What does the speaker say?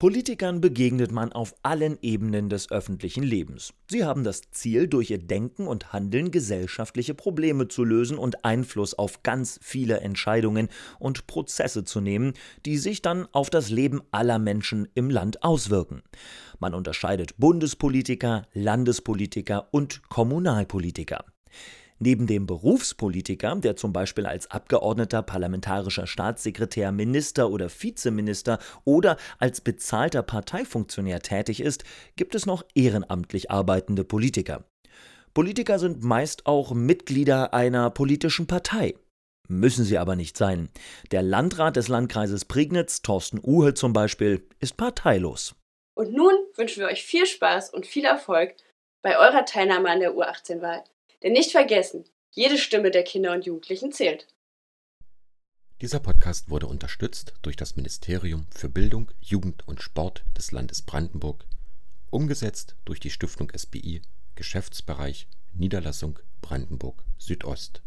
Politikern begegnet man auf allen Ebenen des öffentlichen Lebens. Sie haben das Ziel, durch ihr Denken und Handeln gesellschaftliche Probleme zu lösen und Einfluss auf ganz viele Entscheidungen und Prozesse zu nehmen, die sich dann auf das Leben aller Menschen im Land auswirken. Man unterscheidet Bundespolitiker, Landespolitiker und Kommunalpolitiker. Neben dem Berufspolitiker, der zum Beispiel als Abgeordneter, parlamentarischer Staatssekretär, Minister oder Vizeminister oder als bezahlter Parteifunktionär tätig ist, gibt es noch ehrenamtlich arbeitende Politiker. Politiker sind meist auch Mitglieder einer politischen Partei. Müssen sie aber nicht sein. Der Landrat des Landkreises Prignitz, Thorsten Uhe zum Beispiel, ist parteilos. Und nun wünschen wir euch viel Spaß und viel Erfolg bei eurer Teilnahme an der U18-Wahl. Denn nicht vergessen, jede Stimme der Kinder und Jugendlichen zählt. Dieser Podcast wurde unterstützt durch das Ministerium für Bildung, Jugend und Sport des Landes Brandenburg, umgesetzt durch die Stiftung SBI, Geschäftsbereich Niederlassung Brandenburg Südost.